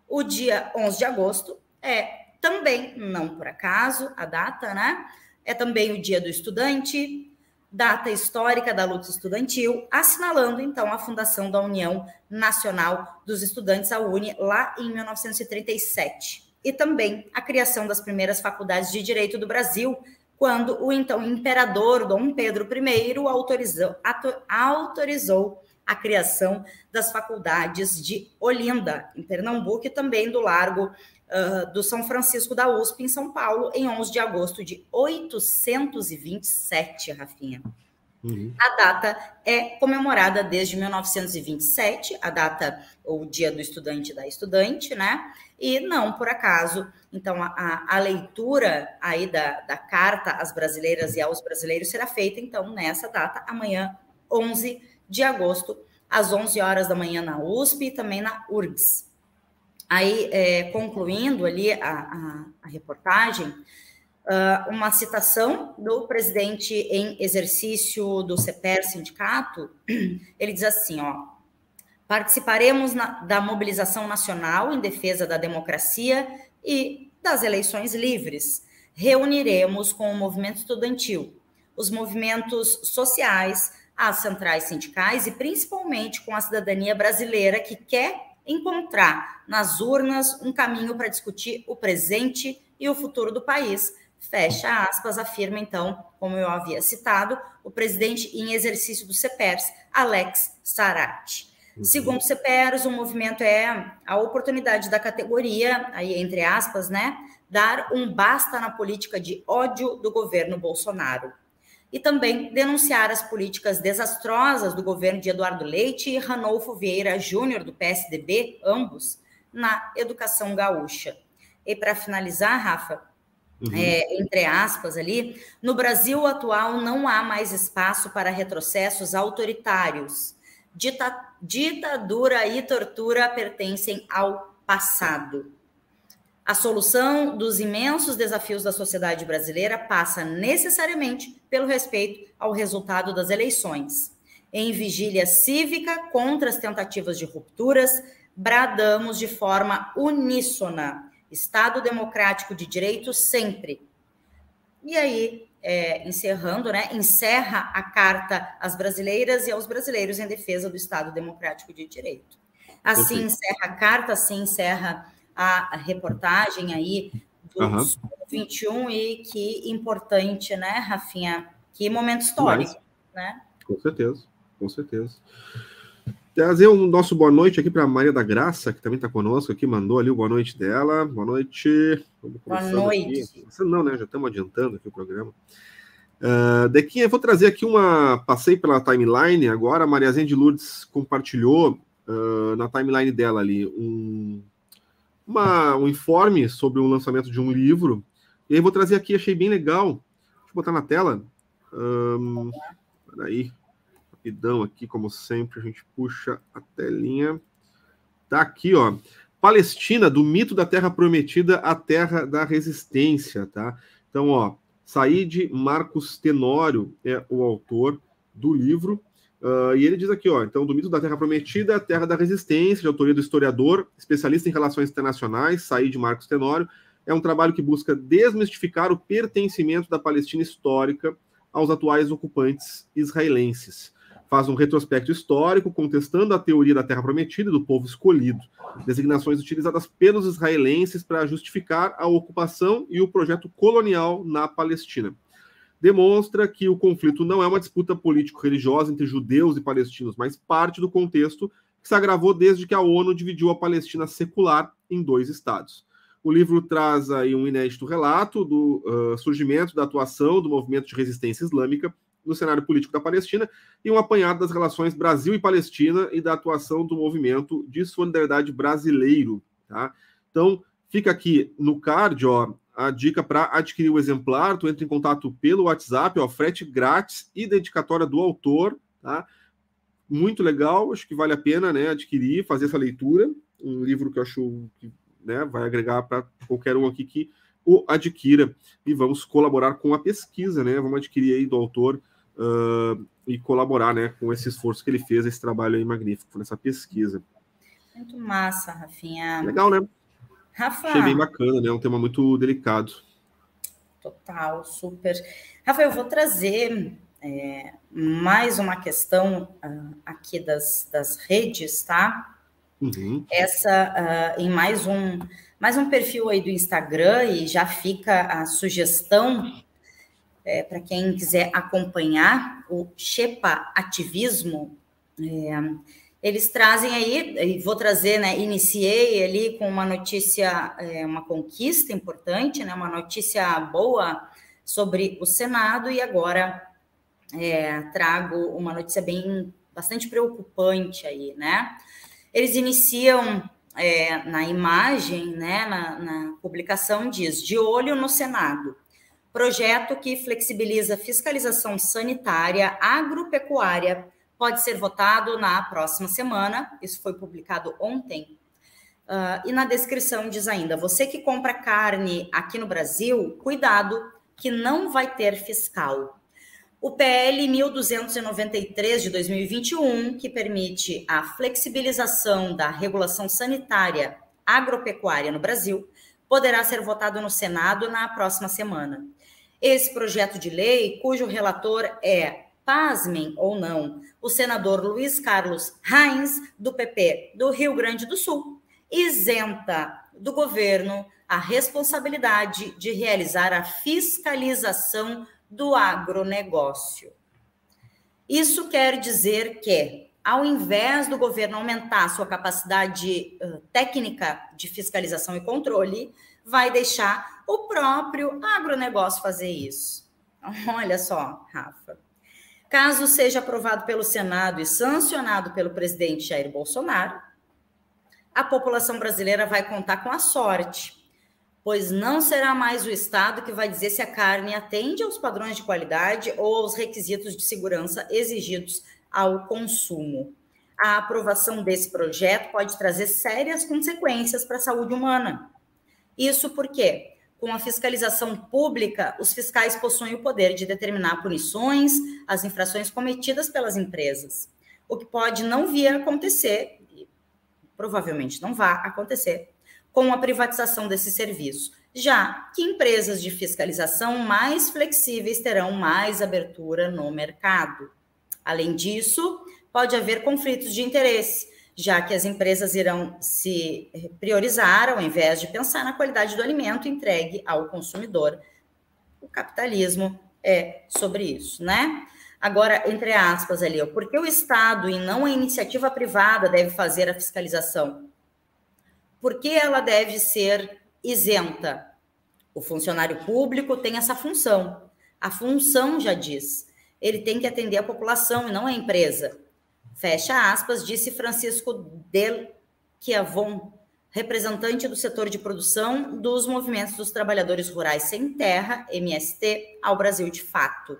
[SPEAKER 1] O dia 11 de agosto é também, não por acaso, a data, né? É também o Dia do Estudante, data histórica da luta estudantil, assinalando então a fundação da União Nacional dos Estudantes, a UNE, lá em 1937. E também a criação das primeiras faculdades de direito do Brasil, quando o então imperador Dom Pedro I autorizou, autorizou a criação das faculdades de Olinda, em Pernambuco, e também do Largo uh, do São Francisco da USP, em São Paulo, em 11 de agosto de 827, Rafinha. Uhum. A data é comemorada desde 1927, a data, o dia do estudante e da estudante, né? E não por acaso, então, a, a leitura aí da, da carta às brasileiras e aos brasileiros será feita, então, nessa data, amanhã, 11 de agosto, às 11 horas da manhã na USP e também na URGS. Aí, é, concluindo ali a, a, a reportagem, uh, uma citação do presidente em exercício do CEPER Sindicato, ele diz assim, ó, participaremos na, da mobilização nacional em defesa da democracia e das eleições livres. Reuniremos com o movimento estudantil, os movimentos sociais, as centrais sindicais e principalmente com a cidadania brasileira que quer encontrar nas urnas um caminho para discutir o presente e o futuro do país, Fecha aspas, afirma então, como eu havia citado, o presidente em exercício do CEPERS, Alex Sarati. Uhum. Segundo o CEPERS, o movimento é a oportunidade da categoria, aí entre aspas, né, dar um basta na política de ódio do governo Bolsonaro. E também denunciar as políticas desastrosas do governo de Eduardo Leite e Ranolfo Vieira Júnior, do PSDB, ambos, na educação gaúcha. E para finalizar, Rafa, uhum. é, entre aspas ali, no Brasil atual não há mais espaço para retrocessos autoritários. Dita, ditadura e tortura pertencem ao passado. A solução dos imensos desafios da sociedade brasileira passa necessariamente pelo respeito ao resultado das eleições. Em vigília cívica contra as tentativas de rupturas, bradamos de forma uníssona Estado democrático de direito sempre. E aí, é, encerrando, né, encerra a carta às brasileiras e aos brasileiros em defesa do Estado democrático de direito. Assim encerra a carta, assim encerra a, reportagem aí do uhum. 21 e que importante, né, Rafinha? Que momento histórico, Mas, né?
[SPEAKER 2] Com certeza, com certeza. Trazer um nosso boa noite aqui para Maria da Graça, que também está conosco aqui, mandou ali o boa noite dela. Boa noite.
[SPEAKER 1] Boa noite.
[SPEAKER 2] Aqui. Não, né? Já estamos adiantando aqui o programa. Uh, Dequinha, eu vou trazer aqui uma. Passei pela timeline agora. A Mariazinha de Lourdes compartilhou uh, na timeline dela ali um, uma, um informe sobre o lançamento de um livro. E aí vou trazer aqui, achei bem legal. Deixa eu botar na tela. Um, peraí rapidão aqui, como sempre, a gente puxa a telinha. Tá aqui, ó. Palestina, do mito da Terra Prometida à Terra da Resistência, tá? Então, ó, Said Marcos Tenório é o autor do livro. Uh, e ele diz aqui, ó, então, do mito da Terra Prometida à Terra da Resistência, de autoria do historiador, especialista em relações internacionais, Said Marcos Tenório, é um trabalho que busca desmistificar o pertencimento da Palestina histórica aos atuais ocupantes israelenses faz um retrospecto histórico contestando a teoria da Terra Prometida e do povo escolhido, designações utilizadas pelos israelenses para justificar a ocupação e o projeto colonial na Palestina. Demonstra que o conflito não é uma disputa político-religiosa entre judeus e palestinos, mas parte do contexto que se agravou desde que a ONU dividiu a Palestina secular em dois estados. O livro traz aí um inédito relato do uh, surgimento da atuação do movimento de resistência islâmica no cenário político da Palestina e um apanhado das relações Brasil e Palestina e da atuação do movimento de solidariedade brasileiro. Tá? Então, fica aqui no card ó, a dica para adquirir o exemplar. Tu entra em contato pelo WhatsApp, ó, frete grátis e dedicatória do autor. Tá? Muito legal, acho que vale a pena né, adquirir, fazer essa leitura. Um livro que eu acho que né, vai agregar para qualquer um aqui que o adquira e vamos colaborar com a pesquisa, né? Vamos adquirir aí do autor uh, e colaborar né, com esse esforço que ele fez, esse trabalho aí magnífico nessa pesquisa.
[SPEAKER 1] Muito massa, Rafinha.
[SPEAKER 2] Legal, né?
[SPEAKER 1] Rafa.
[SPEAKER 2] Achei bem bacana, né? Um tema muito delicado.
[SPEAKER 1] Total, super. Rafa, eu vou trazer é, mais uma questão uh, aqui das, das redes, tá? Uhum. Essa uh, em mais um mais um perfil aí do Instagram e já fica a sugestão é, para quem quiser acompanhar o Shepa Ativismo. É, eles trazem aí, vou trazer, né? Iniciei ali com uma notícia, é, uma conquista importante, né? Uma notícia boa sobre o Senado e agora é, trago uma notícia bem bastante preocupante aí, né? Eles iniciam é, na imagem, né, na, na publicação diz de olho no Senado, projeto que flexibiliza fiscalização sanitária agropecuária pode ser votado na próxima semana. Isso foi publicado ontem. Uh, e na descrição diz ainda: você que compra carne aqui no Brasil, cuidado que não vai ter fiscal o PL 1293 de 2021, que permite a flexibilização da regulação sanitária agropecuária no Brasil, poderá ser votado no Senado na próxima semana. Esse projeto de lei, cujo relator é, pasmem ou não, o senador Luiz Carlos Reins, do PP do Rio Grande do Sul, isenta do governo a responsabilidade de realizar a fiscalização do agronegócio. Isso quer dizer que, ao invés do governo aumentar sua capacidade técnica de fiscalização e controle, vai deixar o próprio agronegócio fazer isso. Olha só, Rafa. Caso seja aprovado pelo Senado e sancionado pelo presidente Jair Bolsonaro, a população brasileira vai contar com a sorte pois não será mais o Estado que vai dizer se a carne atende aos padrões de qualidade ou aos requisitos de segurança exigidos ao consumo. A aprovação desse projeto pode trazer sérias consequências para a saúde humana. Isso porque, com a fiscalização pública, os fiscais possuem o poder de determinar punições às infrações cometidas pelas empresas, o que pode não vir a acontecer, provavelmente não vá acontecer, com a privatização desse serviço, já que empresas de fiscalização mais flexíveis terão mais abertura no mercado. Além disso, pode haver conflitos de interesse, já que as empresas irão se priorizar ao invés de pensar na qualidade do alimento entregue ao consumidor. O capitalismo é sobre isso, né? Agora, entre aspas ali, porque o Estado e não a iniciativa privada deve fazer a fiscalização? Por que ela deve ser isenta? O funcionário público tem essa função. A função já diz. Ele tem que atender a população e não a empresa. Fecha aspas, disse Francisco Del Chiavon, representante do setor de produção dos movimentos dos trabalhadores rurais sem terra, MST, ao Brasil de fato.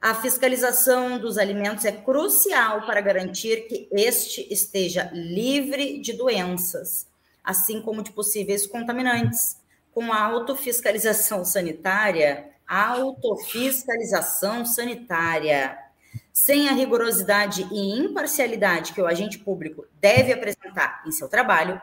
[SPEAKER 1] A fiscalização dos alimentos é crucial para garantir que este esteja livre de doenças assim como de possíveis contaminantes. Com a autofiscalização sanitária, autofiscalização sanitária, sem a rigorosidade e imparcialidade que o agente público deve apresentar em seu trabalho,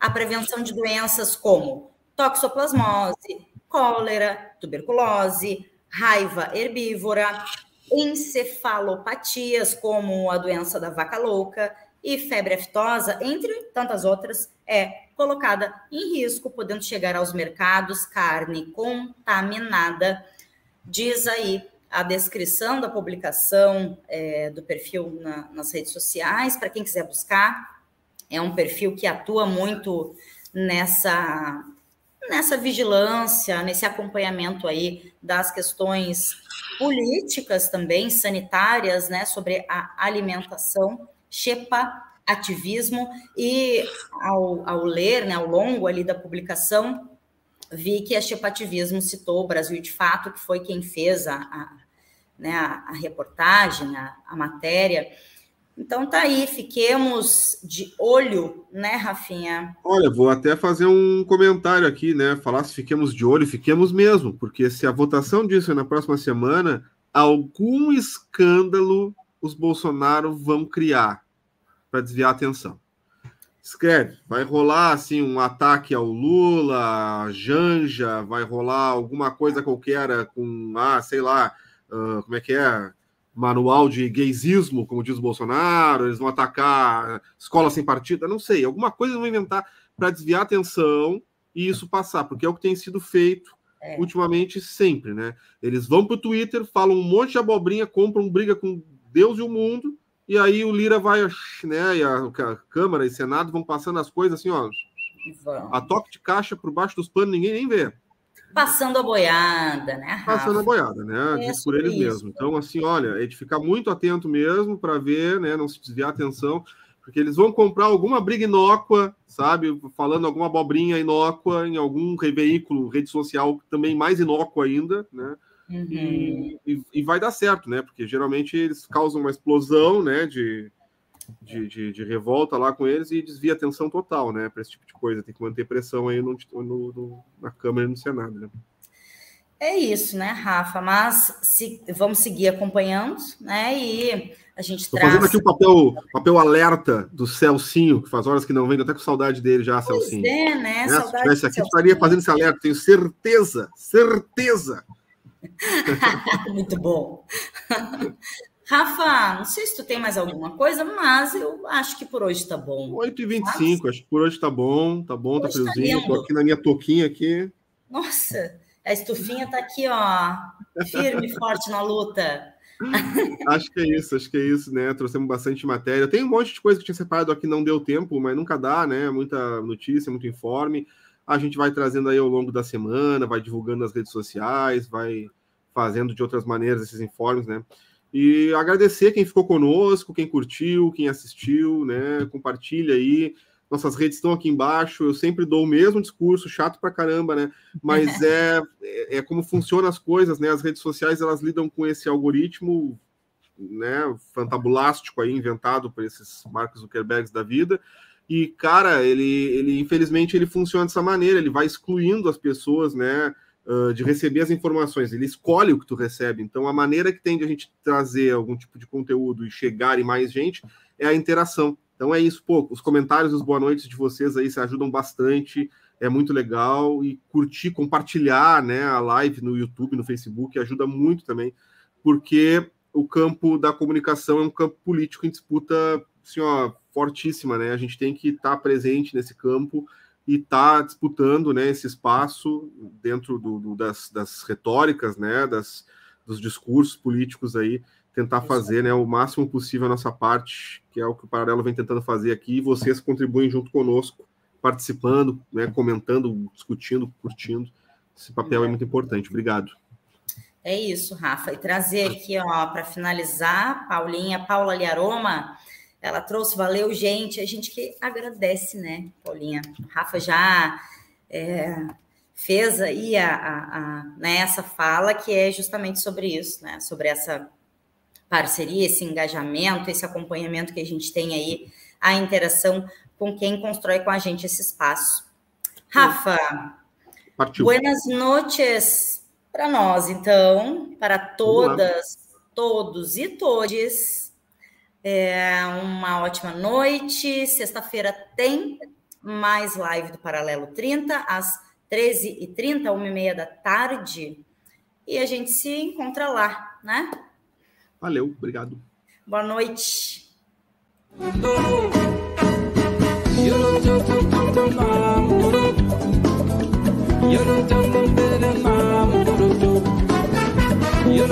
[SPEAKER 1] a prevenção de doenças como toxoplasmose, cólera, tuberculose, raiva herbívora, encefalopatias como a doença da vaca louca e febre aftosa, entre tantas outras, é colocada em risco, podendo chegar aos mercados carne contaminada. Diz aí a descrição da publicação é, do perfil na, nas redes sociais, para quem quiser buscar. É um perfil que atua muito nessa, nessa vigilância, nesse acompanhamento aí das questões políticas também, sanitárias, né, sobre a alimentação. Shepa ativismo e ao, ao ler, né, ao longo ali da publicação, vi que a Chepativismo citou o Brasil de Fato, que foi quem fez a, a, né, a, reportagem, a, a, matéria. Então tá aí, fiquemos de olho, né, Rafinha?
[SPEAKER 2] Olha, vou até fazer um comentário aqui, né? Falar se fiquemos de olho, fiquemos mesmo, porque se a votação disso é na próxima semana, algum escândalo os Bolsonaro vão criar para desviar a atenção. Escreve, vai rolar assim um ataque ao Lula, Janja, vai rolar alguma coisa qualquer com, ah, sei lá, uh, como é que é? Manual de gaysismo, como diz o Bolsonaro, eles vão atacar escola sem partida, não sei, alguma coisa vão inventar para desviar a atenção e isso passar, porque é o que tem sido feito é. ultimamente sempre, né? Eles vão para o Twitter, falam um monte de abobrinha, compram briga com Deus e o mundo, e aí o Lira vai, né? E a, a Câmara e Senado vão passando as coisas assim, ó. A toque de caixa por baixo dos panos, ninguém nem vê.
[SPEAKER 1] Passando a boiada, né? Rafa?
[SPEAKER 2] Passando a boiada, né? É Diz por eles mesmos. Então, assim, olha, é de ficar muito atento mesmo para ver, né? Não se desviar a atenção porque eles vão comprar alguma briga inócua, sabe? Falando alguma abobrinha inócua em algum veículo, rede social também mais inócua ainda, né? Uhum. E, e, e, vai dar certo, né? Porque geralmente eles causam uma explosão, né? De, de, de, de revolta lá com eles e desvia a atenção total, né? Para esse tipo de coisa. Tem que manter pressão aí no, no, no, na Câmara e no Senado, né?
[SPEAKER 1] É isso, né, Rafa? Mas se, vamos seguir acompanhando, né? E a gente Tô
[SPEAKER 2] traz. fazendo aqui o papel, papel alerta do Celcinho, que faz horas que não vem, até com saudade dele já, pois Celcinho.
[SPEAKER 1] É, né? né?
[SPEAKER 2] Se tivesse aqui, estaria fazendo esse alerta, tenho certeza, certeza.
[SPEAKER 1] Muito bom. Rafa, não sei se tu tem mais alguma coisa, mas eu acho que por hoje tá bom.
[SPEAKER 2] 8h25, mas... acho que por hoje tá bom, tá bom, tá hoje tá friozinho. Tá Tô aqui na minha toquinha aqui.
[SPEAKER 1] Nossa, a estufinha tá aqui, ó, firme e forte na luta.
[SPEAKER 2] acho que é isso, acho que é isso, né? Trouxemos bastante matéria. Tem um monte de coisa que tinha separado aqui, não deu tempo, mas nunca dá, né? Muita notícia, muito informe. A gente vai trazendo aí ao longo da semana, vai divulgando nas redes sociais, vai fazendo de outras maneiras esses informes, né? E agradecer quem ficou conosco, quem curtiu, quem assistiu, né? Compartilha aí. Nossas redes estão aqui embaixo. Eu sempre dou o mesmo discurso, chato pra caramba, né? Mas é, é, é como funcionam as coisas, né? As redes sociais elas lidam com esse algoritmo, né? Fantabulástico aí inventado por esses Marcos Zuckerbergs da vida. E cara, ele, ele infelizmente ele funciona dessa maneira. Ele vai excluindo as pessoas, né? Uh, de receber as informações, ele escolhe o que tu recebe. Então, a maneira que tem de a gente trazer algum tipo de conteúdo e chegar em mais gente é a interação. Então é isso, pô, os comentários, os boa noites de vocês aí se ajudam bastante, é muito legal e curtir, compartilhar, né, a live no YouTube, no Facebook ajuda muito também, porque o campo da comunicação é um campo político em disputa, assim, ó, fortíssima, né? A gente tem que estar tá presente nesse campo e estar tá disputando, né, esse espaço dentro do, do, das, das retóricas, né, das, dos discursos políticos aí tentar fazer né, o máximo possível a nossa parte, que é o que o Paralelo vem tentando fazer aqui, e vocês contribuem junto conosco, participando, né, comentando, discutindo, curtindo. Esse papel é muito importante. Obrigado.
[SPEAKER 1] É isso, Rafa. E trazer aqui, ó, para finalizar, Paulinha, Paula Liaroma, ela trouxe, valeu, gente. A gente que agradece, né, Paulinha? Rafa já é, fez aí a, a, a, né, essa fala que é justamente sobre isso, né? Sobre essa parceria, esse engajamento, esse acompanhamento que a gente tem aí, a interação com quem constrói com a gente esse espaço. Rafa, Partiu. buenas noches para nós, então, para todas, todos e todes. É uma ótima noite. Sexta-feira tem mais live do Paralelo 30, às 13h30, 1h30 da tarde. E a gente se encontra lá, né?
[SPEAKER 2] Valeu, obrigado.
[SPEAKER 1] Boa noite. You